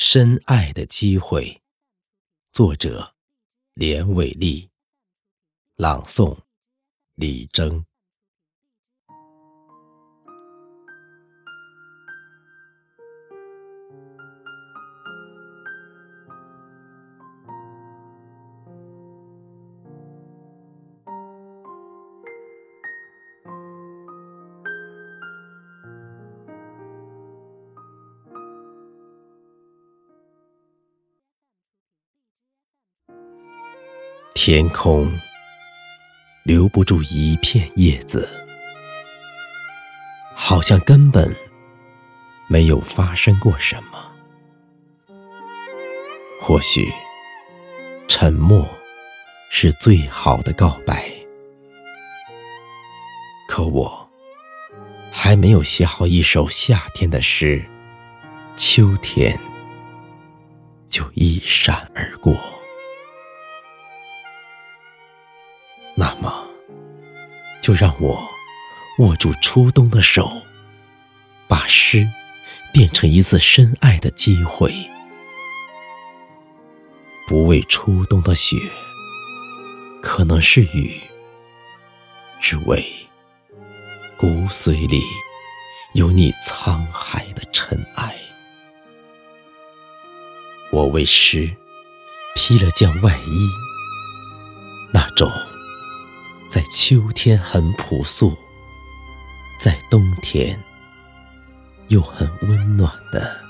深爱的机会，作者：连伟丽，朗诵：李征。天空留不住一片叶子，好像根本没有发生过什么。或许沉默是最好的告白，可我还没有写好一首夏天的诗，秋天就一闪而就让我握住初冬的手，把诗变成一次深爱的机会。不为初冬的雪，可能是雨，只为骨髓里有你沧海的尘埃。我为诗披了件外衣，那种。在秋天很朴素，在冬天又很温暖的。